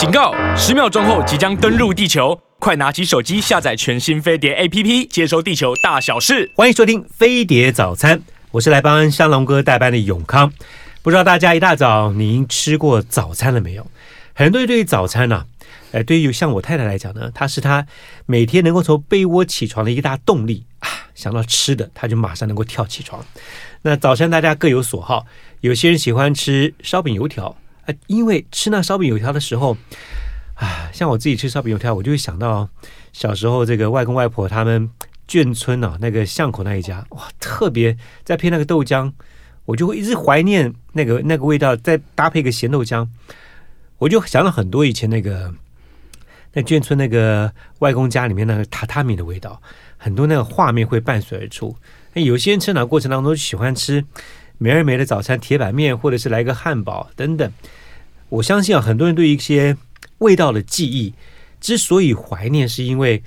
警告！十秒钟后即将登陆地球，快拿起手机下载全新飞碟 APP，接收地球大小事。欢迎收听飞碟早餐，我是来帮湘龙哥代班的永康。不知道大家一大早您吃过早餐了没有？很多人对于早餐呢、啊，呃，对于像我太太来讲呢，她是她每天能够从被窝起床的一大动力啊。想到吃的，她就马上能够跳起床。那早餐大家各有所好，有些人喜欢吃烧饼油条。因为吃那烧饼油条的时候，啊，像我自己吃烧饼油条，我就会想到小时候这个外公外婆他们眷村啊，那个巷口那一家，哇，特别再配那个豆浆，我就会一直怀念那个那个味道，再搭配一个咸豆浆，我就想到很多以前那个那眷村那个外公家里面那个榻榻米的味道，很多那个画面会伴随而出。那有些人成长过程当中喜欢吃美而美的早餐，铁板面，或者是来个汉堡等等。我相信啊，很多人对一些味道的记忆之所以怀念，是因为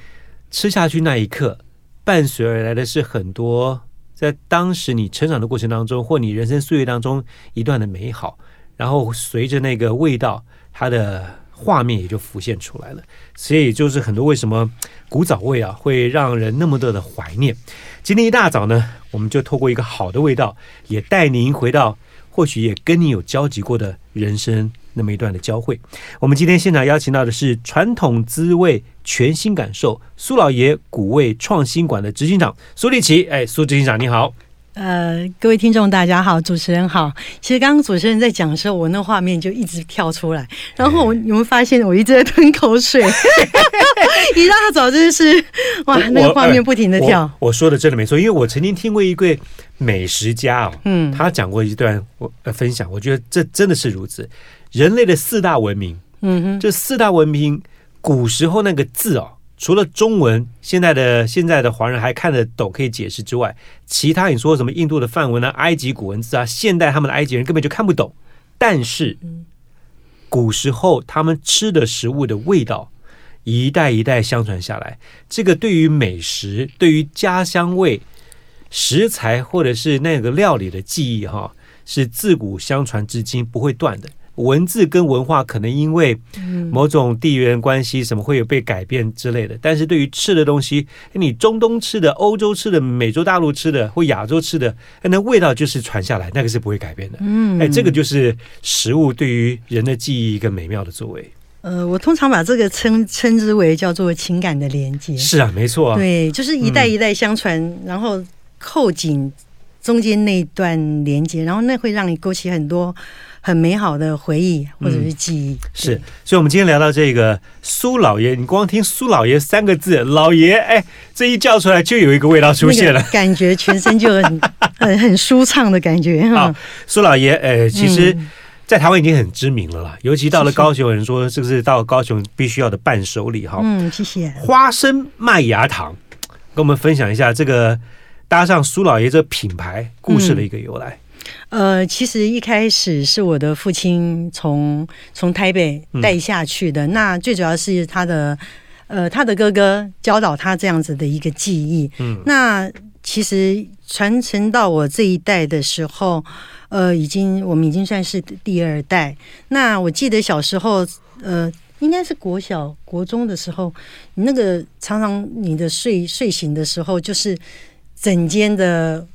吃下去那一刻，伴随而来的是很多在当时你成长的过程当中，或你人生岁月当中一段的美好，然后随着那个味道，它的画面也就浮现出来了。所以就是很多为什么古早味啊会让人那么多的怀念。今天一大早呢，我们就透过一个好的味道，也带您回到或许也跟你有交集过的人生。那么一段的交汇，我们今天现场邀请到的是传统滋味全新感受苏老爷古味创新馆的执行长苏立奇。哎，苏执行长你好。呃，各位听众大家好，主持人好。其实刚刚主持人在讲的时候，我那画面就一直跳出来，然后我你们发现我一直在吞口水，一大早就是哇，那个画面不停的跳。我，我说的真的没错，因为我曾经听过一位美食家哦，嗯，他讲过一段我呃分享，我觉得这真的是如此。人类的四大文明，嗯哼，这四大文明古时候那个字哦，除了中文，现在的现在的华人还看得懂可以解释之外，其他你说什么印度的梵文啊、埃及古文字啊，现代他们的埃及人根本就看不懂。但是古时候他们吃的食物的味道，一代一代相传下来，这个对于美食、对于家乡味、食材或者是那个料理的记忆，哈，是自古相传至今不会断的。文字跟文化可能因为某种地缘关系，什么会有被改变之类的。但是对于吃的东西，你中东吃的、欧洲吃的、美洲大陆吃的或亚洲吃的，那味道就是传下来，那个是不会改变的。嗯，哎，这个就是食物对于人的记忆一个美妙的作为。呃，我通常把这个称称之为叫做情感的连接。是啊，没错啊。对，就是一代一代相传，嗯、然后扣紧中间那段连接，然后那会让你勾起很多。很美好的回忆或者是记忆，嗯、是，所以，我们今天聊到这个苏老爷，你光听苏老爷三个字，老爷，哎，这一叫出来就有一个味道出现了，那个、感觉全身就很 很很舒畅的感觉。好，苏老爷，呃，其实，在台湾已经很知名了啦，嗯、尤其到了高雄，有人说这个是到了高雄必须要的伴手礼哈。嗯，谢谢。花生麦芽糖，跟我们分享一下这个搭上苏老爷这品牌故事的一个由来。嗯呃，其实一开始是我的父亲从从台北带下去的。嗯、那最主要是他的呃，他的哥哥教导他这样子的一个技艺。嗯，那其实传承到我这一代的时候，呃，已经我们已经算是第二代。那我记得小时候，呃，应该是国小、国中的时候，那个常常你的睡睡醒的时候，就是整间的。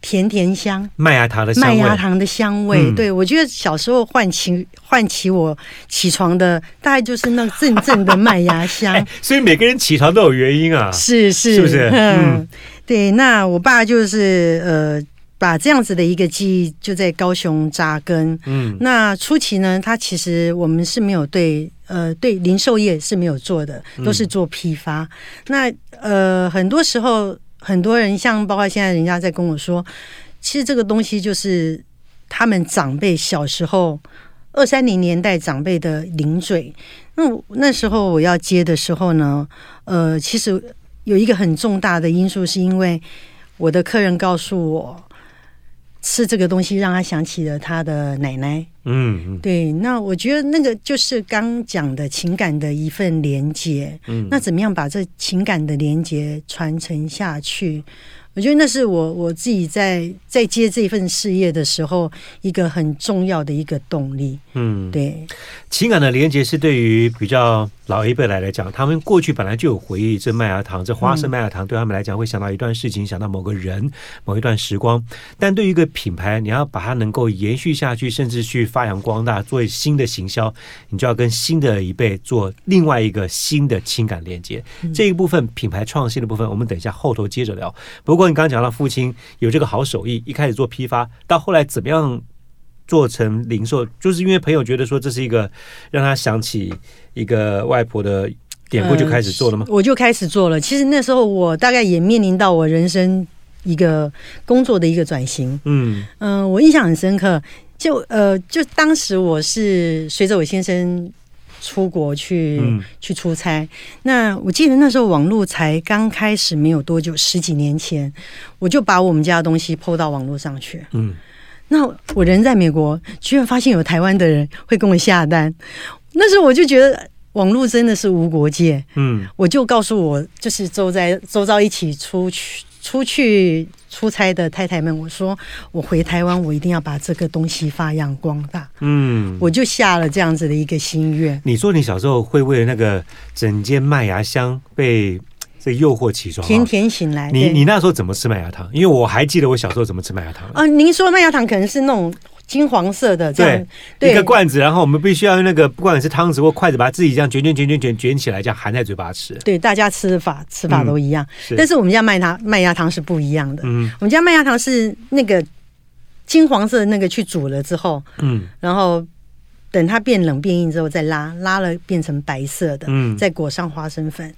甜甜香，麦芽糖的香味，麦芽糖的香味。嗯、对，我觉得小时候唤起唤起我起床的，大概就是那阵阵的麦芽香、欸。所以每个人起床都有原因啊，是是，是不是？嗯，对。那我爸就是呃，把这样子的一个记忆就在高雄扎根。嗯，那初期呢，他其实我们是没有对呃对零售业是没有做的，都是做批发。嗯、那呃，很多时候。很多人像包括现在人家在跟我说，其实这个东西就是他们长辈小时候二三零年代长辈的零嘴。那那时候我要接的时候呢，呃，其实有一个很重大的因素，是因为我的客人告诉我。吃这个东西让他想起了他的奶奶，嗯，对。那我觉得那个就是刚讲的情感的一份连接，嗯。那怎么样把这情感的连接传承下去？我觉得那是我我自己在在接这份事业的时候一个很重要的一个动力。嗯，对，情感的连接是对于比较老一辈来来讲，他们过去本来就有回忆，这麦芽糖，这花生麦芽糖对他们来讲会想到一段事情，想到某个人，某一段时光。但对于一个品牌，你要把它能够延续下去，甚至去发扬光大，做新的行销，你就要跟新的一辈做另外一个新的情感连接。这一部分品牌创新的部分，我们等一下后头接着聊。不过你刚刚讲到父亲有这个好手艺，一开始做批发，到后来怎么样？做成零售，就是因为朋友觉得说这是一个让他想起一个外婆的典故，就开始做了吗？呃，我就开始做了。其实那时候我大概也面临到我人生一个工作的一个转型。嗯嗯，呃，我印象很深刻。就呃，就当时我是随着我先生出国去，嗯，去出差。那我记得那时候网络才刚开始没有多久，十几年前，我就把我们家的东西 PO 到网络上去。嗯。那我人在美国，居然发现有台湾的人会跟我下单。那时候我就觉得网络真的是无国界。嗯，我就告诉我就是周在周遭一起出去出去出差的太太们，我说我回台湾，我一定要把这个东西发扬光大。嗯，我就下了这样子的一个心愿。你说你小时候会为了那个整间麦芽香被。这诱惑起床，甜甜醒来。你你那时候怎么吃麦芽糖？因为我还记得我小时候怎么吃麦芽糖。啊，您说麦芽糖可能是那种金黄色的，这样对，一个罐子，然后我们必须要用那个不管是汤匙或筷子，把它自己这样卷卷卷卷卷卷起来，这样含在嘴巴吃。对，大家吃法吃法都一样，嗯、但是我们家麦芽麦芽糖是不一样的。嗯，我们家麦芽糖是那个金黄色的那个去煮了之后，嗯，然后等它变冷变硬之后再拉，拉了变成白色的，嗯，再裹上花生粉。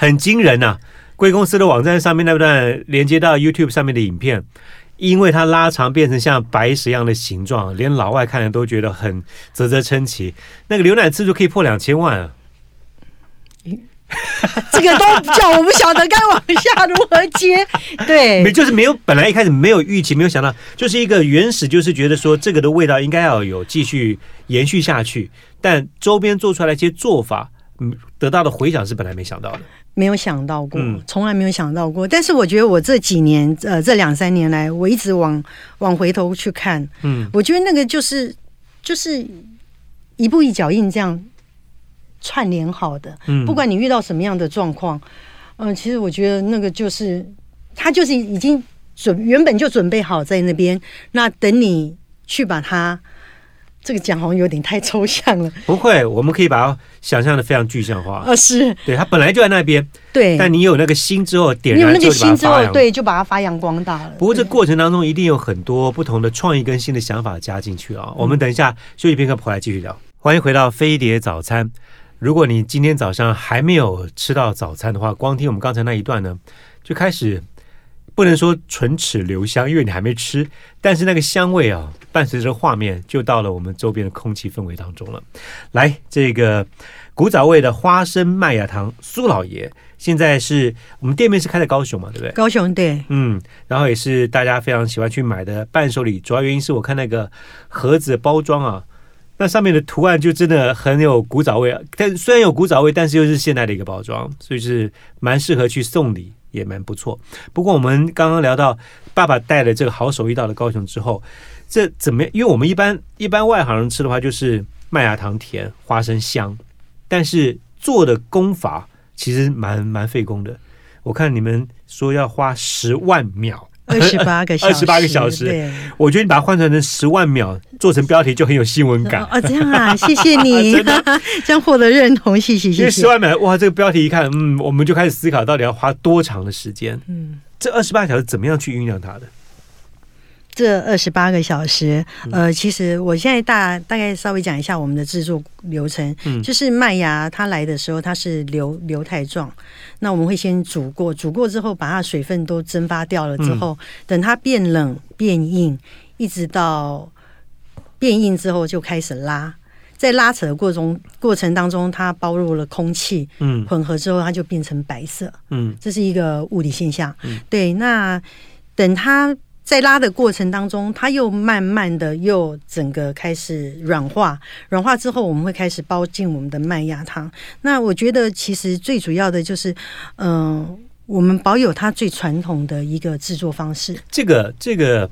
很惊人呐、啊！贵公司的网站上面那段连接到 YouTube 上面的影片，因为它拉长变成像白石一样的形状，连老外看了都觉得很啧啧称奇。那个浏览次数可以破两千万啊！这个都叫我不晓得该往下如何接。对，没就是没有，本来一开始没有预期，没有想到，就是一个原始，就是觉得说这个的味道应该要有继续延续下去，但周边做出来的一些做法，嗯，得到的回响是本来没想到的。没有想到过，从来没有想到过。但是我觉得我这几年，呃，这两三年来，我一直往往回头去看，嗯，我觉得那个就是就是一步一脚印这样串联好的。嗯，不管你遇到什么样的状况，嗯，其实我觉得那个就是他就是已经准原本就准备好在那边，那等你去把它。这个讲好像有点太抽象了。不会，我们可以把它想象的非常具象化。啊，是，对，它本来就在那边。对，但你有那个心之后，点燃有那个心之后，对，就把它发扬光大了。不过这过程当中一定有很多不同的创意跟新的想法加进去啊。我们等一下休息片刻，回来继续聊。欢迎回到飞碟早餐。如果你今天早上还没有吃到早餐的话，光听我们刚才那一段呢，就开始。不能说唇齿留香，因为你还没吃，但是那个香味啊，伴随着画面就到了我们周边的空气氛围当中了。来，这个古早味的花生麦芽糖苏老爷，现在是我们店面是开在高雄嘛，对不对？高雄对，嗯，然后也是大家非常喜欢去买的伴手礼，主要原因是我看那个盒子包装啊，那上面的图案就真的很有古早味啊。但虽然有古早味，但是又是现代的一个包装，所以是蛮适合去送礼。也蛮不错，不过我们刚刚聊到爸爸带了这个好手艺到了高雄之后，这怎么样？因为我们一般一般外行人吃的话，就是麦芽糖甜，花生香，但是做的功法其实蛮蛮费工的。我看你们说要花十万秒。二十八个小时，二十八个小时。对，我觉得你把它换算成十万秒，做成标题就很有新闻感。哦，这样啊，谢谢你，这样 获得认同，谢谢谢谢。因为十万秒，哇，这个标题一看，嗯，我们就开始思考到底要花多长的时间。嗯，这二十八个小时怎么样去酝酿它的？这二十八个小时，呃，其实我现在大大概稍微讲一下我们的制作流程。嗯，就是麦芽它来的时候，它是流流态状，那我们会先煮过，煮过之后把它水分都蒸发掉了之后，等它变冷变硬，一直到变硬之后就开始拉，在拉扯的过程过程当中，它包入了空气，嗯，混合之后它就变成白色，嗯，这是一个物理现象。嗯，对，那等它。在拉的过程当中，它又慢慢的又整个开始软化，软化之后，我们会开始包进我们的麦芽糖。那我觉得其实最主要的就是，嗯、呃，我们保有它最传统的一个制作方式。这个这个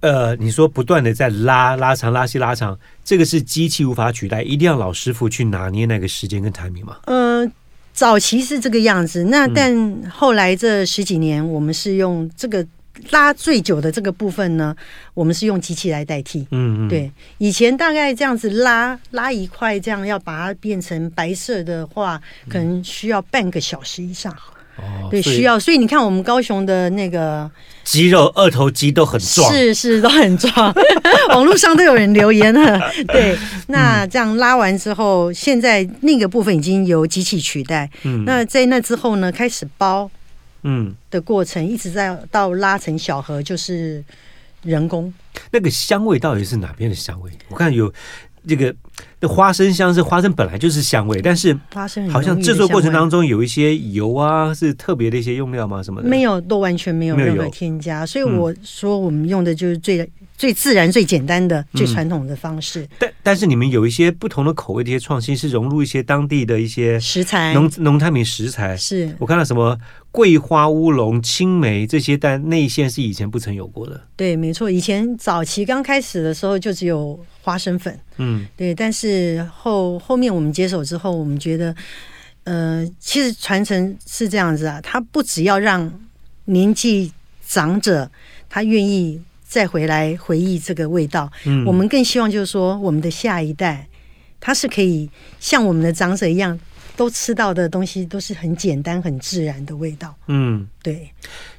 呃，你说不断的在拉拉长拉细拉长，这个是机器无法取代，一定要老师傅去拿捏那个时间跟 timing 吗？呃，早期是这个样子，那但后来这十几年，我们是用这个。拉最久的这个部分呢，我们是用机器来代替。嗯嗯，对，以前大概这样子拉拉一块，这样要把它变成白色的话，可能需要半个小时以上。哦，对，需要。所以你看，我们高雄的那个肌肉二头肌都很壮，是是都很壮。网络上都有人留言了。对，那这样拉完之后，现在那个部分已经由机器取代。嗯，那在那之后呢，开始包。嗯，的过程一直在到拉成小河，就是人工。那个香味到底是哪边的香味？我看有这个那花生香，是花生本来就是香味，但是花生好像制作过程当中有一些油啊，是特别的一些用料吗？什么的？没有，都完全没有任何添加。所以我说我们用的就是最。最自然、最简单的、最传统的方式。嗯、但但是你们有一些不同的口味的一些创新，是融入一些当地的一些食材、农农产品食材。是我看到什么桂花乌龙、青梅这些，但内馅是以前不曾有过的。对，没错，以前早期刚开始的时候就只有花生粉。嗯，对。但是后后面我们接手之后，我们觉得，呃，其实传承是这样子啊，他不只要让年纪长者他愿意。再回来回忆这个味道，嗯，我们更希望就是说，我们的下一代，他是可以像我们的长者一样，都吃到的东西都是很简单、很自然的味道。嗯，对，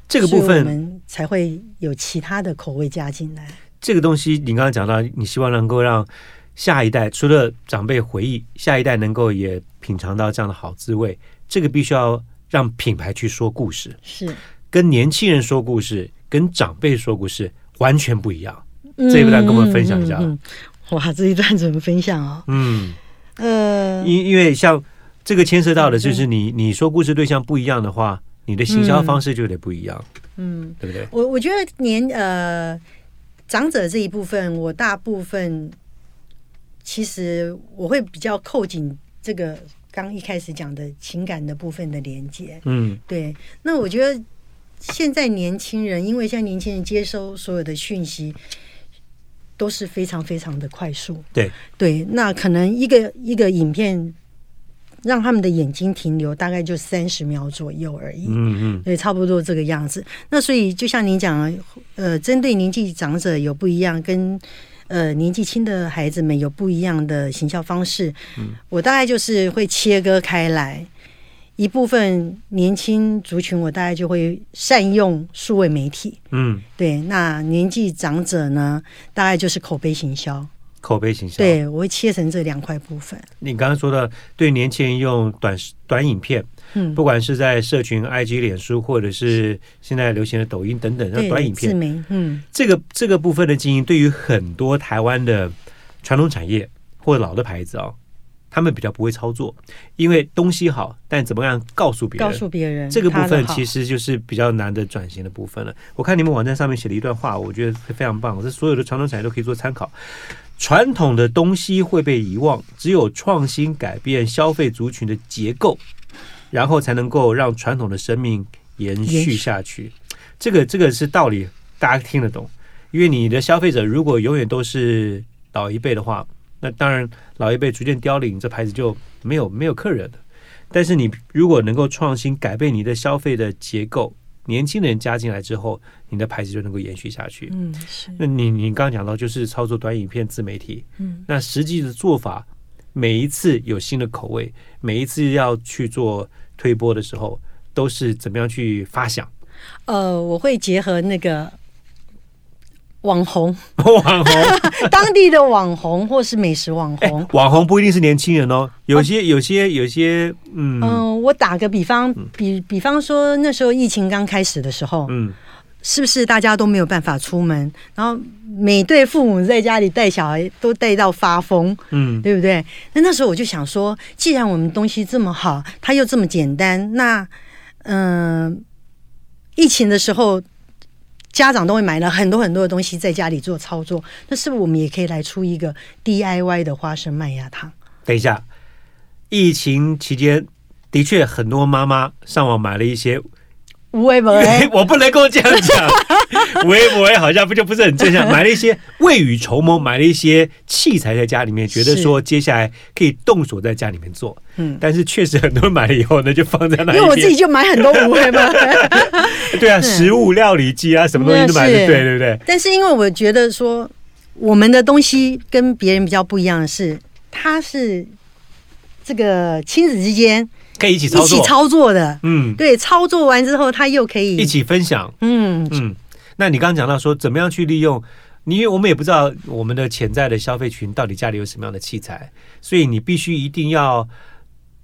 这个部分我们才会有其他的口味加进来。这个东西，你刚刚讲到，你希望能够让下一代除了长辈回忆，下一代能够也品尝到这样的好滋味。这个必须要让品牌去说故事，是跟年轻人说故事，跟长辈说故事。完全不一样，这一段跟我们分享一下。嗯嗯嗯、哇，这一段怎么分享哦？嗯，呃，因因为像这个牵涉到的就是你，你说故事对象不一样的话，你的行销方式就得不一样。嗯，对不对？我我觉得年呃长者这一部分，我大部分其实我会比较扣紧这个刚一开始讲的情感的部分的连接。嗯，对。那我觉得。现在年轻人，因为现在年轻人接收所有的讯息都是非常非常的快速，对对，那可能一个一个影片让他们的眼睛停留大概就三十秒左右而已，嗯嗯，对，差不多这个样子。那所以就像您讲，呃，针对年纪长者有不一样，跟呃年纪轻的孩子们有不一样的行销方式，嗯，我大概就是会切割开来。一部分年轻族群，我大概就会善用数位媒体。嗯，对。那年纪长者呢，大概就是口碑行销。口碑行销，对，我会切成这两块部分。你刚刚说的，对年轻人用短短影片，嗯，不管是在社群、IG、脸书，或者是现在流行的抖音等等，短影片，自媒，嗯，这个这个部分的经营，对于很多台湾的传统产业或者老的牌子啊、哦。他们比较不会操作，因为东西好，但怎么样告诉别人？告诉别人这个部分其实就是比较难的转型的部分了。我看你们网站上面写了一段话，我觉得非常棒，这所有的传统产业都可以做参考。传统的东西会被遗忘，只有创新改变消费族群的结构，然后才能够让传统的生命延续下去。这个这个是道理，大家听得懂。因为你的消费者如果永远都是老一辈的话。那当然，老一辈逐渐凋零，这牌子就没有没有客人了。但是你如果能够创新，改变你的消费的结构，年轻人加进来之后，你的牌子就能够延续下去。嗯，是。那你你刚刚讲到就是操作短影片自媒体，嗯，那实际的做法，每一次有新的口味，每一次要去做推播的时候，都是怎么样去发想？呃，我会结合那个。网红，网红，当地的网红或是美食网红，欸、网红不一定是年轻人哦，有些、有些、有些，嗯。嗯、呃，我打个比方，比比方说那时候疫情刚开始的时候，嗯，是不是大家都没有办法出门，然后每对父母在家里带小孩都带到发疯，嗯，对不对？那那时候我就想说，既然我们东西这么好，它又这么简单，那嗯、呃，疫情的时候。家长都会买了很多很多的东西在家里做操作，那是不是我们也可以来出一个 DIY 的花生麦芽糖？等一下，疫情期间的确很多妈妈上网买了一些无为不为，我不能够这样讲，无为不为好像不就不是很正向。买了一些未雨绸缪，买了一些器材在家里面，觉得说接下来可以动手在家里面做。嗯，但是确实很多人买了以后呢，就放在那里。因为我自己就买很多无为嘛。对啊，食物料理机啊，什么东西都买的，对对不对？但是因为我觉得说，我们的东西跟别人比较不一样的是，它是这个亲子之间。可以一起操作，一起操作的，嗯，对，操作完之后，他又可以一起分享，嗯嗯。那你刚刚讲到说，怎么样去利用？因为我们也不知道我们的潜在的消费群到底家里有什么样的器材，所以你必须一定要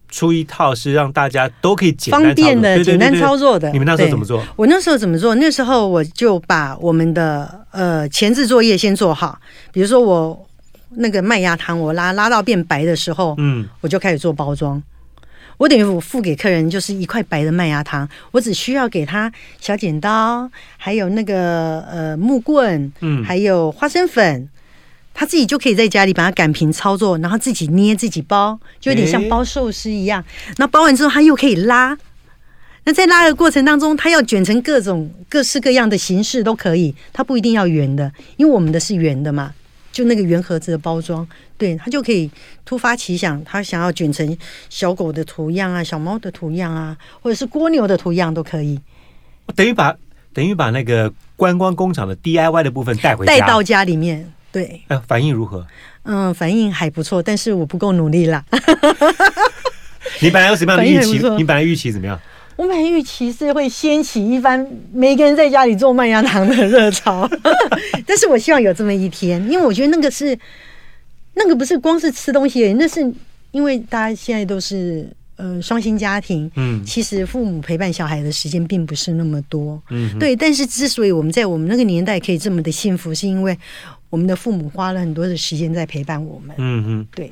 出一套是让大家都可以简单方便的、简单操作的。你们那时候怎么做？我那时候怎么做？那时候我就把我们的呃前置作业先做好，比如说我那个麦芽糖，我拉拉到变白的时候，嗯，我就开始做包装。我等于我付给客人就是一块白的麦芽糖，我只需要给他小剪刀，还有那个呃木棍，嗯，还有花生粉，他自己就可以在家里把它擀平操作，然后自己捏自己包，就有点像包寿司一样。那包完之后，他又可以拉。那在拉的过程当中，他要卷成各种各式各样的形式都可以，他不一定要圆的，因为我们的是圆的嘛。就那个圆盒子的包装，对，他就可以突发奇想，他想要卷成小狗的图样啊，小猫的图样啊，或者是蜗牛的图样都可以。等于把等于把那个观光工厂的 DIY 的部分带回家，带到家里面，对。呃，反应如何？嗯，反应还不错，但是我不够努力啦。你本来有什么样的预期？你本来预期怎么样？我们预期是会掀起一番每个人在家里做麦芽糖的热潮 但是我希望有这么一天，因为我觉得那个是那个不是光是吃东西，那是因为大家现在都是呃双薪家庭，嗯，其实父母陪伴小孩的时间并不是那么多，嗯，对。但是之所以我们在我们那个年代可以这么的幸福，是因为我们的父母花了很多的时间在陪伴我们，嗯嗯，对。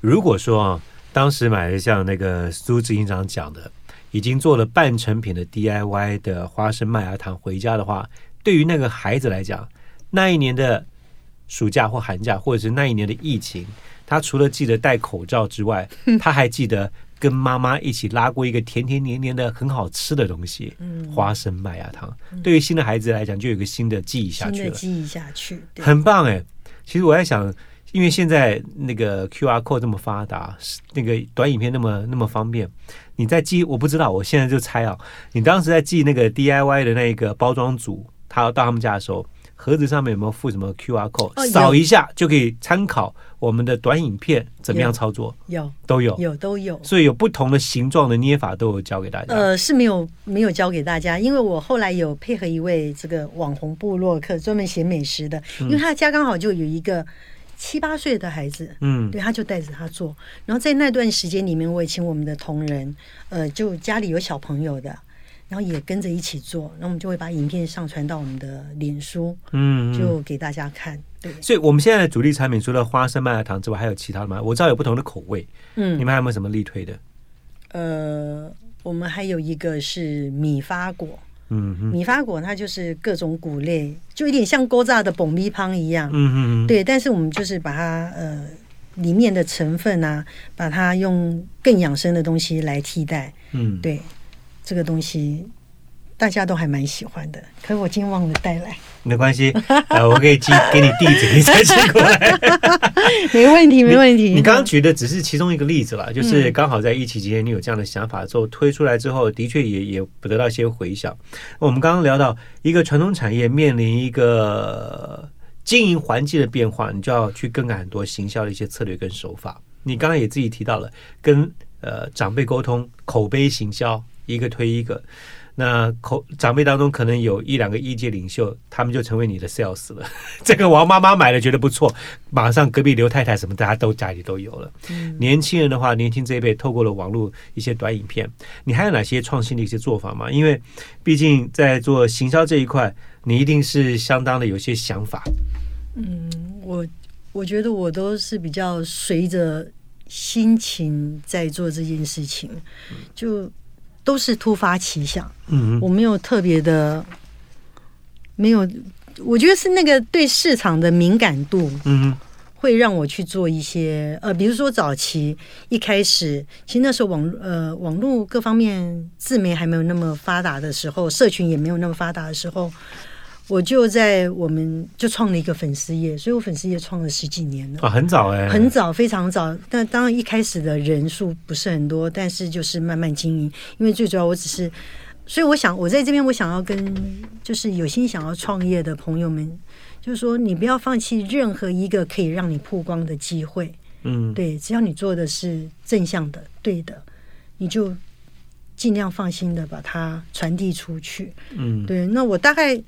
如果说啊，当时买的像那个苏执行长讲的。已经做了半成品的 DIY 的花生麦芽糖回家的话，对于那个孩子来讲，那一年的暑假或寒假，或者是那一年的疫情，他除了记得戴口罩之外，他还记得跟妈妈一起拉过一个甜甜黏黏的很好吃的东西——花生麦芽糖。对于新的孩子来讲，就有个新的记忆下去了。记忆下去，很棒哎！其实我在想。因为现在那个 QR code 这么发达，那个短影片那么那么方便，你在寄，我不知道，我现在就猜啊，你当时在寄那个 DIY 的那个包装组，他要到他们家的时候，盒子上面有没有附什么 QR code？哦，扫一下就可以参考我们的短影片怎么样操作？有，有都有，有都有，所以有不同的形状的捏法都有教给大家。呃，是没有没有教给大家，因为我后来有配合一位这个网红部落客，专门写美食的，因为他家刚好就有一个。七八岁的孩子，嗯，对，他就带着他做。然后在那段时间里面，我也请我们的同仁，呃，就家里有小朋友的，然后也跟着一起做。然后我们就会把影片上传到我们的脸书，嗯，就给大家看。对，所以我们现在的主力产品除了花生麦芽糖之外，还有其他的吗？我知道有不同的口味，嗯，你们还有没有什么力推的？呃，我们还有一个是米发果。嗯，米发果它就是各种谷类，就有点像锅炸的蹦米汤一样。嗯嗯对，但是我们就是把它呃里面的成分啊，把它用更养生的东西来替代。嗯，对，这个东西。大家都还蛮喜欢的，可是我今天忘了带来。没关系，呃，我可以寄 给你地址，你再寄过来。没问题，没问题。你刚刚举的只是其中一个例子了，就是刚好在疫情期间，你有这样的想法之后推出来之后，的确也也不得到一些回响。我们刚刚聊到一个传统产业面临一个经营环境的变化，你就要去更改很多行销的一些策略跟手法。你刚刚也自己提到了跟呃长辈沟通，口碑行销，一个推一个。那口长辈当中可能有一两个意见领袖，他们就成为你的 sales 了。这个王妈妈买了觉得不错，马上隔壁刘太太什么大家都家里都有了。嗯、年轻人的话，年轻这一辈透过了网络一些短影片，你还有哪些创新的一些做法吗？因为毕竟在做行销这一块，你一定是相当的有些想法。嗯，我我觉得我都是比较随着心情在做这件事情，就。都是突发奇想，嗯，我没有特别的，没有，我觉得是那个对市场的敏感度，嗯，会让我去做一些呃，比如说早期一开始，其实那时候网呃网络各方面自媒还没有那么发达的时候，社群也没有那么发达的时候，我就在我们就创了一个粉丝业，所以我粉丝页创了十几年了啊，很早哎，很早，非常早。但当然一开始的人数不是很多，但是就是慢慢经营，因为最主要我只是，所以我想我在这边我想要跟就是有心想要创业的朋友们。就是说，你不要放弃任何一个可以让你曝光的机会。嗯，对，只要你做的是正向的、对的，你就尽量放心的把它传递出去。嗯，对。那我大概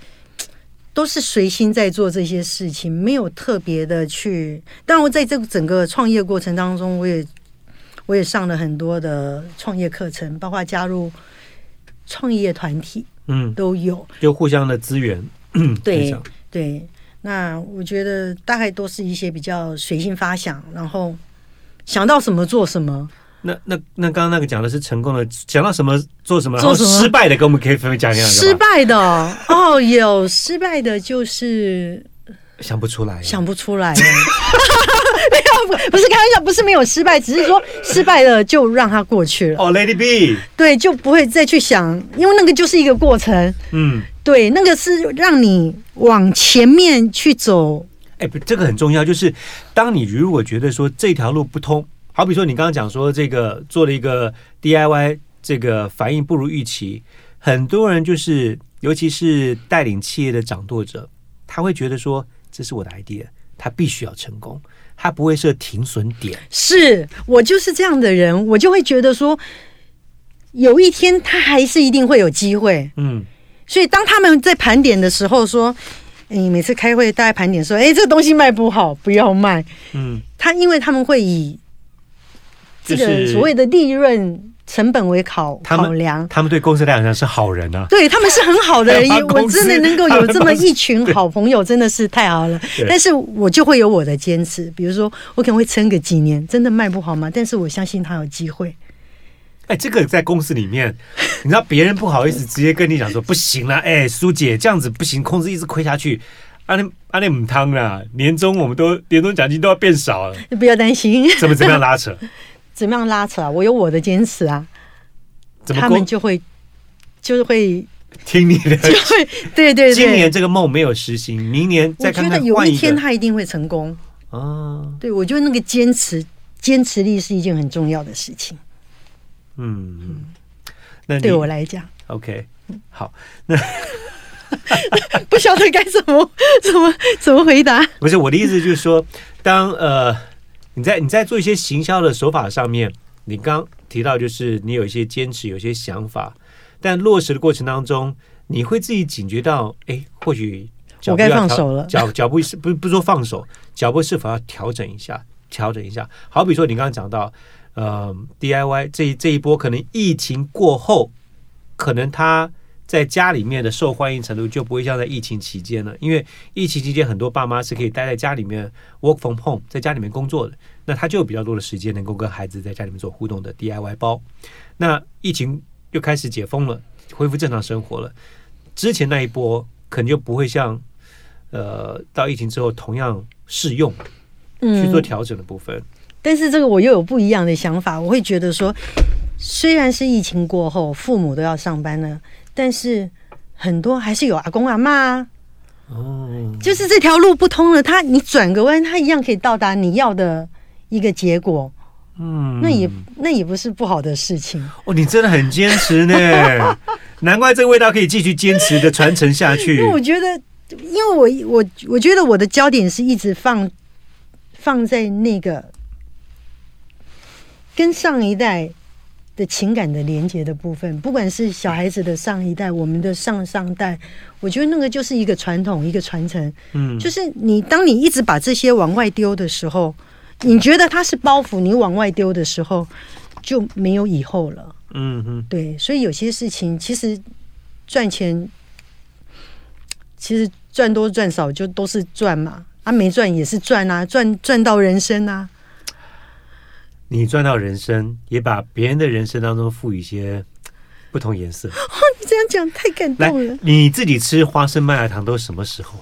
都是随心在做这些事情，没有特别的去。当然，我在这个整个创业过程当中，我也我也上了很多的创业课程，包括加入创业团体，嗯，都有，就互相的资源。嗯，对对。那我觉得大概都是一些比较随心发想，然后想到什么做什么。那那那刚刚那个讲的是成功的，讲到什么做什么，做失败的，跟我们可以分分讲讲。失败的哦，有失败的，就是想不出来，想不出来。没有，不是开玩笑，不是没有失败，只是说失败了就让它过去了。哦，Lady B，对，就不会再去想，因为那个就是一个过程。嗯。对，那个是让你往前面去走。哎，不，这个很重要。就是当你如果觉得说这条路不通，好比说你刚刚讲说这个做了一个 DIY，这个反应不如预期，很多人就是，尤其是带领企业的掌舵者，他会觉得说这是我的 idea，他必须要成功，他不会设停损点。是我就是这样的人，我就会觉得说，有一天他还是一定会有机会。嗯。所以，当他们在盘点的时候说：“你每次开会，大家盘点说，哎，这个东西卖不好，不要卖。”嗯，他因为他们会以这个所谓的利润成本为考考量，他们对公司来讲是好人啊，对他们是很好的人。我真的能够有这么一群好朋友，真的是太好了。但是我就会有我的坚持，比如说，我可能会撑个几年，真的卖不好吗？但是我相信他有机会。哎，这个在公司里面，你知道别人不好意思直接跟你讲说不行了，哎，苏姐这样子不行，公司一直亏下去，阿那阿那母汤了，年终我们都年终奖金都要变少了，不要担心，怎么怎么样拉扯？怎么样拉扯啊？我有我的坚持啊，他们就会就是会听你的，就会 对对对。今年这个梦没有实行，明年再看看，我觉得有一天他一定会成功啊！对，我觉得那个坚持坚持力是一件很重要的事情。嗯，那对我来讲，OK，好，那 不晓得该怎么怎么怎么回答。不是我的意思，就是说，当呃你在你在做一些行销的手法上面，你刚提到就是你有一些坚持，有一些想法，但落实的过程当中，你会自己警觉到，哎，或许我该放手了，脚脚步是不不说放手，脚步是否要调整一下，调整一下。好比说你刚刚讲到。呃，DIY 这这一波可能疫情过后，可能他在家里面的受欢迎程度就不会像在疫情期间了。因为疫情期间很多爸妈是可以待在家里面 work from home，在家里面工作的，那他就有比较多的时间能够跟孩子在家里面做互动的 DIY 包。那疫情又开始解封了，恢复正常生活了，之前那一波可能就不会像呃到疫情之后同样适用去做调整的部分。嗯但是这个我又有不一样的想法，我会觉得说，虽然是疫情过后，父母都要上班了，但是很多还是有阿公阿妈啊，哦，就是这条路不通了，他你转个弯，他一样可以到达你要的一个结果，嗯，那也那也不是不好的事情。哦，你真的很坚持呢，难怪这个味道可以继续坚持的传承下去。因为我觉得，因为我我我觉得我的焦点是一直放放在那个。跟上一代的情感的连接的部分，不管是小孩子的上一代，我们的上上代，我觉得那个就是一个传统，一个传承。嗯，就是你当你一直把这些往外丢的时候，你觉得它是包袱，你往外丢的时候就没有以后了。嗯嗯，对，所以有些事情其实赚钱，其实赚多赚少就都是赚嘛，啊，没赚也是赚啊，赚赚到人生啊。你赚到人生，也把别人的人生当中赋予一些 不同颜色。哦，你这样讲太感动了。你自己吃花生麦芽糖都什么时候？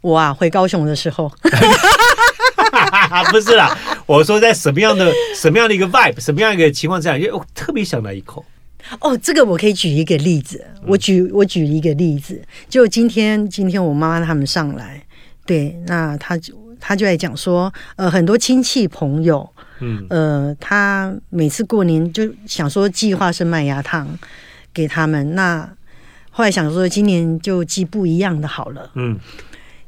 我啊，回高雄的时候。不是啦，我说在什么样的什么样的一个 vibe，什么样一个情况之下，因为我特别想来一口。哦，这个我可以举一个例子，我举我举一个例子，就今天今天我妈妈他们上来，对，那他就他就在讲说，呃，很多亲戚朋友，嗯，呃，他每次过年就想说寄花生麦芽糖给他们，那后来想说今年就寄不一样的好了，嗯，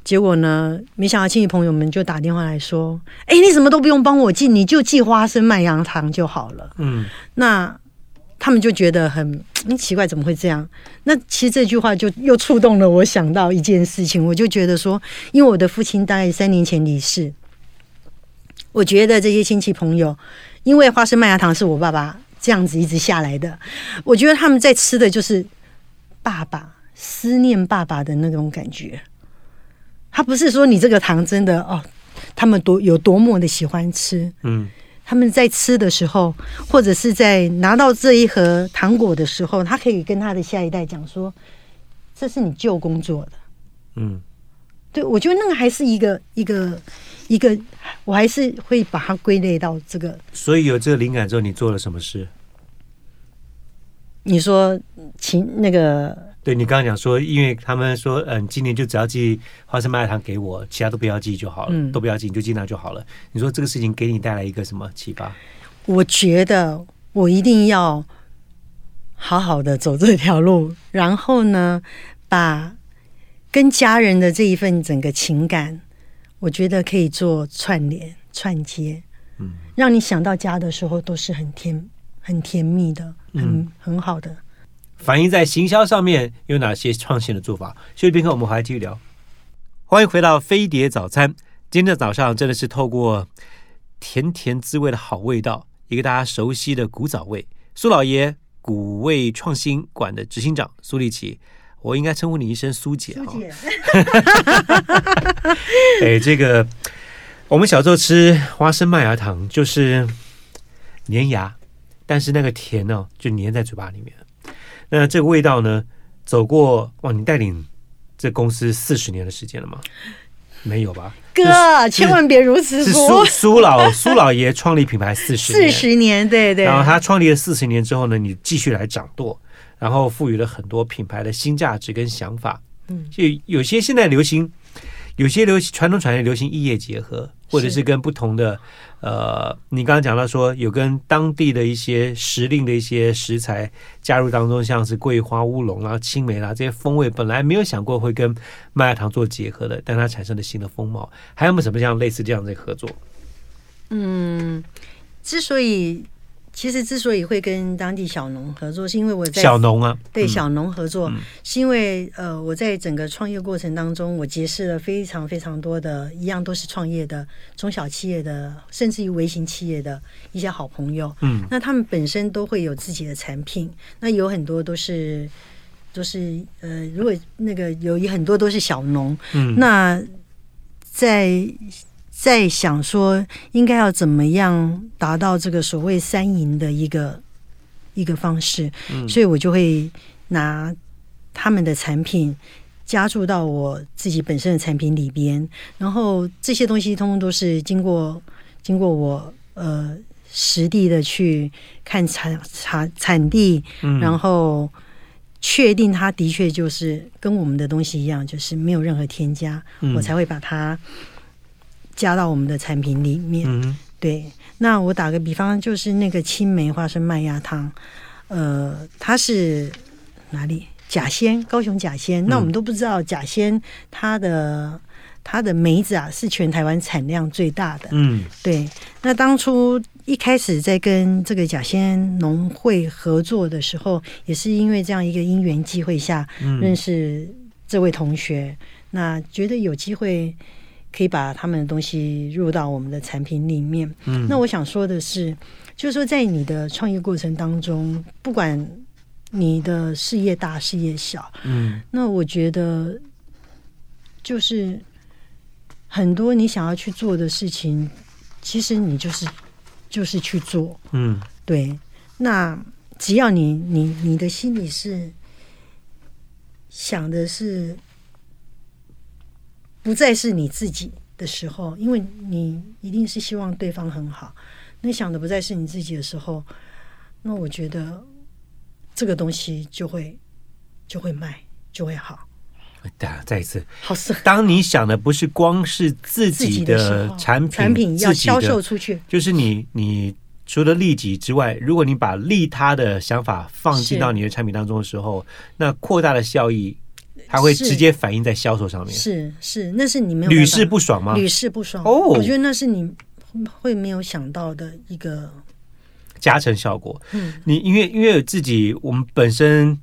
结果呢，没想到亲戚朋友们就打电话来说，哎，你什么都不用帮我寄，你就寄花生麦芽糖就好了，嗯，那。他们就觉得很奇怪，怎么会这样？那其实这句话就又触动了我，想到一件事情，我就觉得说，因为我的父亲大概三年前离世，我觉得这些亲戚朋友，因为花生麦芽糖是我爸爸这样子一直下来的，我觉得他们在吃的就是爸爸思念爸爸的那种感觉。他不是说你这个糖真的哦，他们多有多么的喜欢吃，嗯。他们在吃的时候，或者是在拿到这一盒糖果的时候，他可以跟他的下一代讲说：“这是你舅公做的。”嗯，对，我觉得那个还是一个一个一个，我还是会把它归类到这个。所以有这个灵感之后，你做了什么事？你说，请那个。对，你刚刚讲说，因为他们说，嗯，今年就只要寄花生麦芽糖给我，其他都不要寄就好了，嗯、都不要寄，你就寄那就好了。你说这个事情给你带来一个什么启发？我觉得我一定要好好的走这条路，然后呢，把跟家人的这一份整个情感，我觉得可以做串联串接，嗯，让你想到家的时候都是很甜、很甜蜜的，很、嗯、很好的。反映在行销上面有哪些创新的做法？休息片刻，我们回来继续聊。欢迎回到飞碟早餐。今天的早上真的是透过甜甜滋味的好味道，一个大家熟悉的古早味。苏老爷古味创新馆的执行长苏丽淇，我应该称呼你一声苏姐哈。苏姐。哎，这个我们小时候吃花生麦芽糖就是粘牙，但是那个甜呢、哦，就粘在嘴巴里面。那这个味道呢？走过哇，你带领这公司四十年的时间了吗？没有吧，哥，千万别如此说。是苏苏老苏老爷创立品牌四十年，四十年，对对。然后他创立了四十年之后呢，你继续来掌舵，然后赋予了很多品牌的新价值跟想法。嗯，就有些现在流行。有些流行传统产业流行异业结合，或者是跟不同的，呃，你刚刚讲到说有跟当地的一些时令的一些食材加入当中，像是桂花乌龙啊、青梅啦这些风味，本来没有想过会跟麦芽糖做结合的，但它产生了新的风貌。还有没有什么像类似这样的合作？嗯，之所以。其实之所以会跟当地小农合作，是因为我在小农啊，对小农合作，嗯、是因为呃，我在整个创业过程当中，我结识了非常非常多的，一样都是创业的中小企业的，甚至于微型企业的一些好朋友。嗯，那他们本身都会有自己的产品，那有很多都是都是呃，如果那个有一很多都是小农，嗯，那在。在想说应该要怎么样达到这个所谓三赢的一个一个方式，嗯，所以我就会拿他们的产品加注到我自己本身的产品里边，然后这些东西通通都是经过经过我呃实地的去看产产产地，嗯，然后确定它的确就是跟我们的东西一样，就是没有任何添加，嗯，我才会把它。加到我们的产品里面，嗯、对。那我打个比方，就是那个青梅花生麦芽汤，呃，它是哪里？甲仙，高雄甲仙。嗯、那我们都不知道甲仙它的它的梅子啊，是全台湾产量最大的。嗯，对。那当初一开始在跟这个甲仙农会合作的时候，也是因为这样一个因缘机会下认识这位同学，嗯、那觉得有机会。可以把他们的东西入到我们的产品里面。嗯，那我想说的是，就是说，在你的创业过程当中，不管你的事业大事业小，嗯，那我觉得就是很多你想要去做的事情，其实你就是就是去做。嗯，对。那只要你你你的心里是想的是。不再是你自己的时候，因为你一定是希望对方很好，那想的不再是你自己的时候，那我觉得这个东西就会就会卖，就会好。再一次，好是。当你想的不是光是自己的产品，产品要销售出去，就是你你除了利己之外，如果你把利他的想法放进到你的产品当中的时候，那扩大的效益，它会直接反映在销售上面。是是，那是你没有屡试不爽吗？屡试不爽。哦，我觉得那是你会没有想到的一个加成效果。嗯，你因为因为自己我们本身。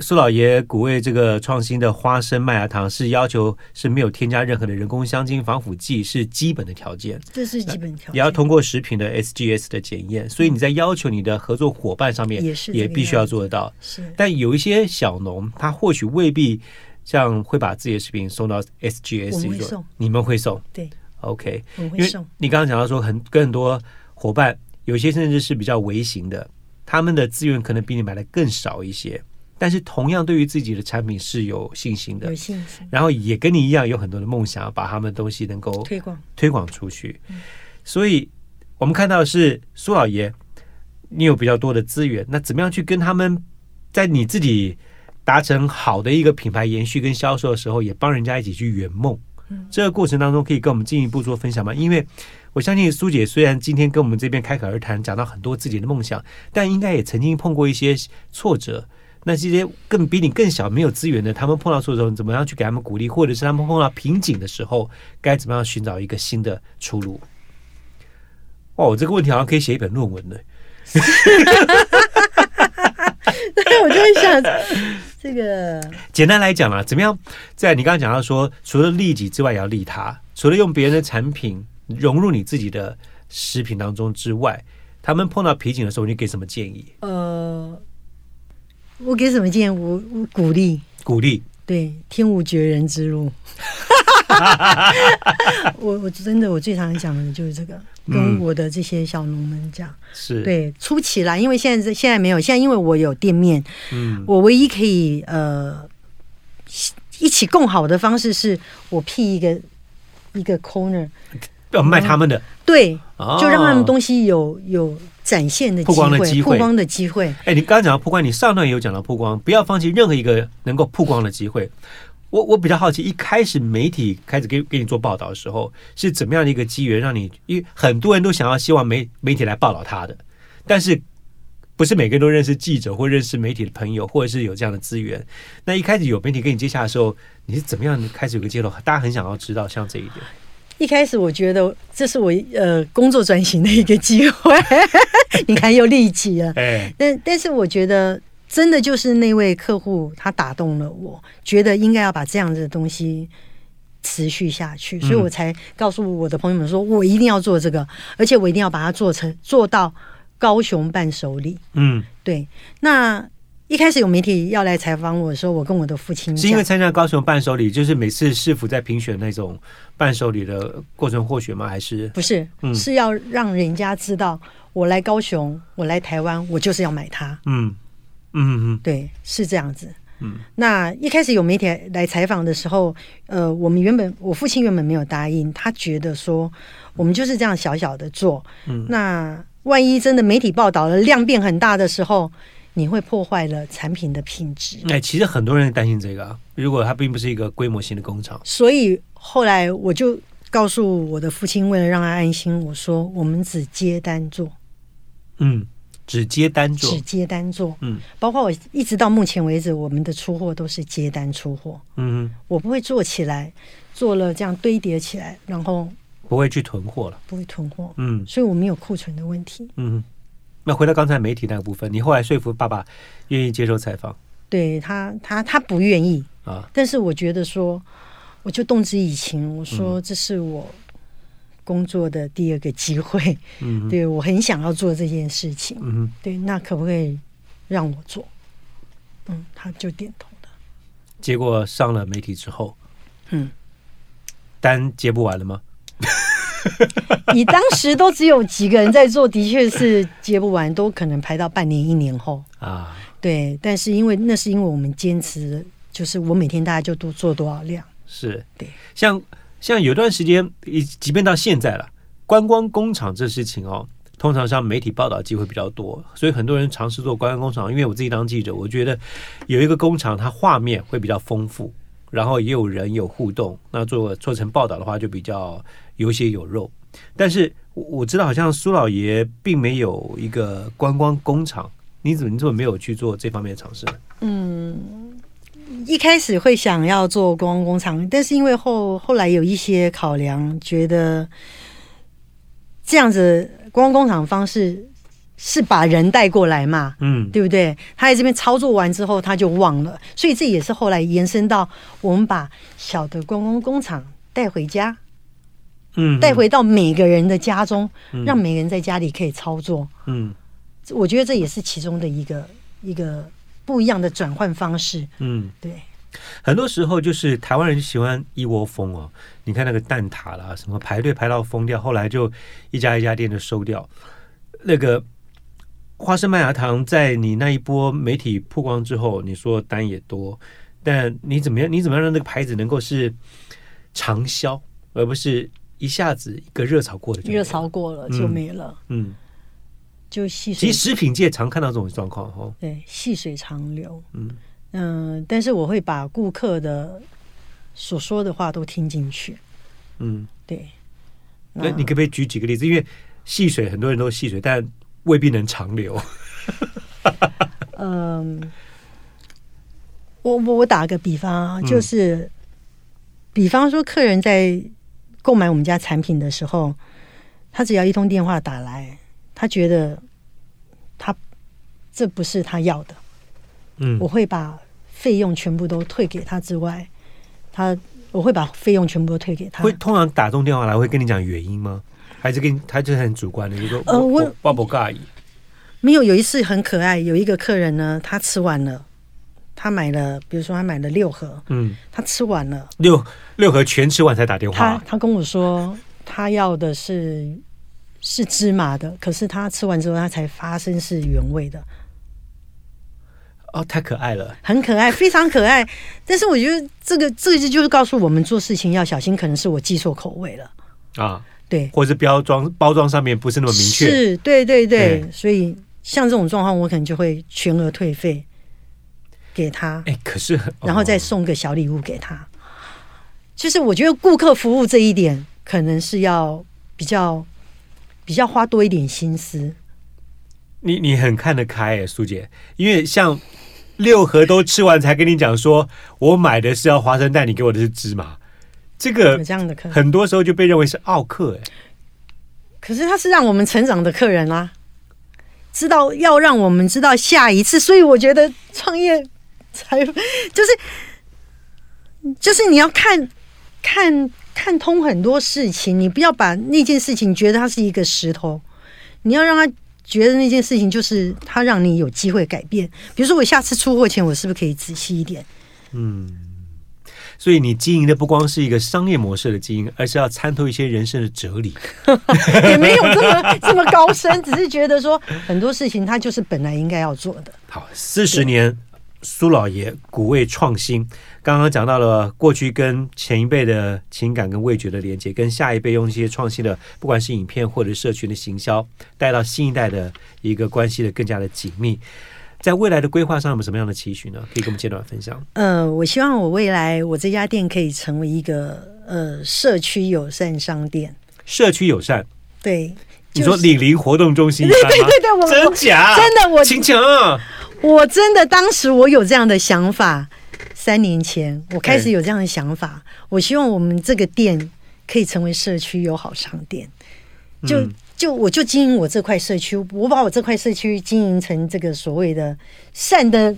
苏老爷古味这个创新的花生麦芽糖是要求是没有添加任何的人工香精、防腐剂，是基本的条件。这是基本条件，也要通过食品的 SGS 的检验。所以你在要求你的合作伙伴上面，也是也必须要做得到。是，但有一些小农，他或许未必像会把自己的食品送到 SGS。我们会送，你们会送？对，OK。因为送。你刚刚讲到说，很跟很多伙伴，有些甚至是比较微型的，他们的资源可能比你买的更少一些。但是同样对于自己的产品是有信心的，有信心，然后也跟你一样有很多的梦想，把他们的东西能够推广推广出去。所以我们看到的是苏老爷，你有比较多的资源，那怎么样去跟他们在你自己达成好的一个品牌延续跟销售的时候，也帮人家一起去圆梦？这个过程当中可以跟我们进一步做分享吗？因为我相信苏姐虽然今天跟我们这边开口而谈，讲到很多自己的梦想，但应该也曾经碰过一些挫折。那这些更比你更小、没有资源的，他们碰到挫折的时候，你怎么样去给他们鼓励，或者是他们碰到瓶颈的时候，该怎么样寻找一个新的出路？哇，我这个问题好像可以写一本论文呢。对，我就会想这个。简单来讲啦，怎么样在你刚刚讲到说，除了利己之外，也要利他，除了用别人的产品融入你自己的食品当中之外，他们碰到瓶颈的时候，你给什么建议？呃。我给什么建议？我我鼓励，鼓励，对，天无绝人之路。我我真的我最常讲的就是这个，跟我的这些小农们讲，是、嗯、对，初期啦，因为现在现在没有，现在因为我有店面，嗯，我唯一可以呃一起共好的方式是我辟一个一个 corner，要卖他们的，对，就让他们东西有有。展现的曝光的机会，曝光的机会。哎，你刚刚讲到曝光，你上段也有讲到曝光，不要放弃任何一个能够曝光的机会。我我比较好奇，一开始媒体开始给给你做报道的时候，是怎么样的一个机缘，让你因为很多人都想要希望媒媒体来报道他的，但是不是每个人都认识记者或认识媒体的朋友，或者是有这样的资源。那一开始有媒体跟你接洽的时候，你是怎么样开始有个揭露？大家很想要知道像这一点。一开始我觉得这是我呃工作转型的一个机会，你看又利己了。哎，但但是我觉得真的就是那位客户他打动了我，觉得应该要把这样子的东西持续下去，所以我才告诉我的朋友们说，我一定要做这个，而且我一定要把它做成做到高雄伴手礼。嗯，对，那。一开始有媒体要来采访我说，我跟我的父亲，是因为参加高雄伴手礼，就是每次市府在评选那种伴手礼的过程获选吗？还是不是？嗯，是要让人家知道我来高雄，我来台湾，我就是要买它。嗯嗯嗯，对，是这样子。嗯，那一开始有媒体来采访的时候，呃，我们原本我父亲原本没有答应，他觉得说我们就是这样小小的做，嗯，那万一真的媒体报道了量变很大的时候。你会破坏了产品的品质。哎，其实很多人担心这个啊。如果它并不是一个规模性的工厂，所以后来我就告诉我的父亲，为了让他安心，我说我们只接单做。嗯，只接单做，只接单做。嗯，包括我一直到目前为止，我们的出货都是接单出货。嗯，我不会做起来，做了这样堆叠起来，然后不会去囤货了，不会囤货。嗯，所以我们有库存的问题。嗯。那回到刚才媒体那个部分，你后来说服爸爸愿意接受采访？对他，他他不愿意啊。但是我觉得说，我就动之以情，我说这是我工作的第二个机会。嗯，对我很想要做这件事情。嗯，对，那可不可以让我做？嗯，他就点头了。结果上了媒体之后，嗯，单接不完了吗？你当时都只有几个人在做，的确是接不完，都可能排到半年、一年后啊。对，但是因为那是因为我们坚持，就是我每天大概就多做多少量。是，对。像像有段时间，即便到现在了，观光工厂这事情哦，通常上媒体报道机会比较多，所以很多人尝试做观光工厂。因为我自己当记者，我觉得有一个工厂，它画面会比较丰富，然后也有人有互动，那做做成报道的话，就比较有血有肉。但是我知道，好像苏老爷并没有一个观光工厂，你怎么你怎么没有去做这方面的尝试呢？嗯。一开始会想要做观光工厂，但是因为后后来有一些考量，觉得这样子观光工厂方式是把人带过来嘛，嗯，对不对？他在这边操作完之后，他就忘了，所以这也是后来延伸到我们把小的观光工厂带回家，嗯，带回到每个人的家中，让每个人在家里可以操作，嗯，我觉得这也是其中的一个一个。不一样的转换方式，嗯，对，很多时候就是台湾人喜欢一窝蜂哦。你看那个蛋挞啦，什么排队排到疯掉，后来就一家一家店就收掉。那个花生麦芽糖在你那一波媒体曝光之后，你说单也多，但你怎么样？你怎么样让那个牌子能够是长销，而不是一下子一个热潮过了就热潮过了就没了？嗯。嗯就细水，其实食品界常看到这种状况哈。对，细水长流。嗯嗯、呃，但是我会把顾客的所说的话都听进去。嗯，对。那你可不可以举几个例子？因为细水很多人都细水，但未必能长流。嗯、呃，我我我打个比方啊，就是，嗯、比方说客人在购买我们家产品的时候，他只要一通电话打来。他觉得他这不是他要的，嗯，我会把费用全部都退给他之外，他我会把费用全部都退给他。会通常打通电话来会跟你讲原因吗？还是跟你他就是很主观的？就说呃，我我不介意。没有，有一次很可爱，有一个客人呢，他吃完了，他买了，比如说他买了六盒，嗯，他吃完了六六盒全吃完才打电话。他他跟我说他要的是。是芝麻的，可是他吃完之后，他才发现是原味的。哦，太可爱了，很可爱，非常可爱。但是我觉得这个这个就是告诉我们做事情要小心，可能是我记错口味了啊。对，或者是标装包装上面不是那么明确。是，对对对。对，所以像这种状况，我可能就会全额退费给他。哎，可是，然后再送个小礼物给他。哦，就是我觉得顾客服务这一点，可能是要比较。比较花多一点心思，你你很看得开哎，苏姐，因为像六盒都吃完才跟你讲说，我买的是要花生蛋，你给我的是芝麻，这个有这样的客，很多时候就被认为是奥客哎。可是他是让我们成长的客人啊，知道要让我们知道下一次，所以我觉得创业 才就是就是你要看看。看通很多事情，你不要把那件事情觉得它是一个石头，你要让他觉得那件事情就是他让你有机会改变。比如说，我下次出货前，我是不是可以仔细一点？嗯，所以你经营的不光是一个商业模式的经营，而是要参透一些人生的哲理。也没有这么这么高深，只是觉得说很多事情它就是本来应该要做的。好，四十年。苏老爷古味创新，刚刚讲到了过去跟前一辈的情感跟味觉的连接，跟下一辈用一些创新的，不管是影片或者社群的行销，带到新一代的一个关系的更加的紧密。在未来的规划上，有没有什么样的期许呢？可以跟我们简短分享。呃，我希望我未来我这家店可以成为一个呃社区友善商店。社区友善，对，你说李林活动中心，对对对对，我真假？真的我请讲。我真的当时我有这样的想法，三年前我开始有这样的想法。我希望我们这个店可以成为社区友好商店，就就我就经营我这块社区，我把我这块社区经营成这个所谓的善的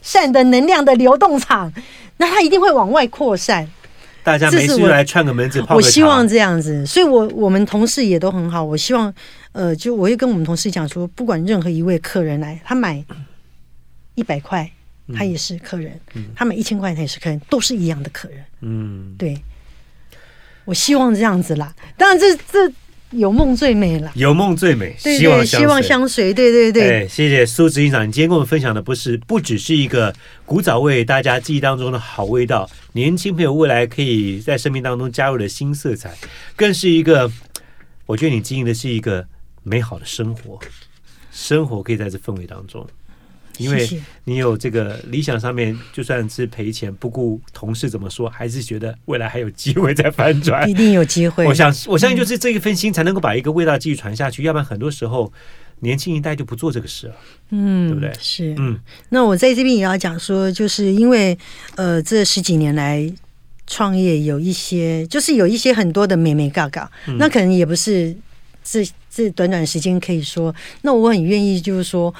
善的能量的流动场，那它一定会往外扩散。大家没事来串个门子泡个，我希望这样子，所以我我们同事也都很好。我希望呃，就我会跟我们同事讲说，不管任何一位客人来，他买。一百块，他也是客人；他买一千块，他也是客人，都是一样的客人。嗯，对，我希望这样子啦。当然这，这这有梦最美了，有梦最美，对对，希望相随，对对对。哎，谢谢苏执行长，你今天跟我们分享的不是不只是一个古早味，大家记忆当中的好味道，年轻朋友未来可以在生命当中加入的新色彩，更是一个，我觉得你经营的是一个美好的生活，生活可以在这氛围当中。因为你有这个理想上面，就算是赔钱，不顾同事怎么说，还是觉得未来还有机会再翻转，一定有机会。我想，我相信就是这一份心才能够把一个味道继续传下去，嗯、要不然很多时候年轻一代就不做这个事了，嗯，对不对？是，嗯。那我在这边也要讲说，就是因为呃，这十几年来创业有一些，就是有一些很多的美眉角角，那可能也不是这这短短时间可以说。那我很愿意，就是说。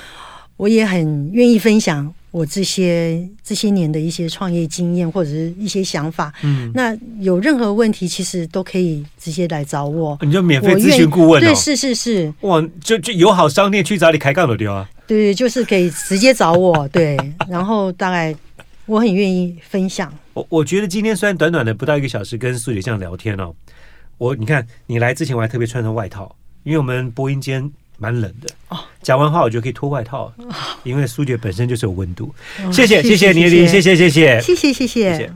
我也很愿意分享我这些这些年的一些创业经验或者是一些想法。嗯，那有任何问题，其实都可以直接来找我。你就免费咨询顾问、哦？对，是是是。哇，就就友好商店去找你开杠的对啊？对，就是可以直接找我。对，然后大概我很愿意分享。我我觉得今天虽然短短的不到一个小时跟苏姐这样聊天哦，我你看你来之前我还特别穿上外套，因为我们播音间。蛮冷的。哦，讲完话我就可以脱外套，因为苏姐本身就是有温度。谢谢谢谢倪林，谢谢。谢谢谢谢。谢谢。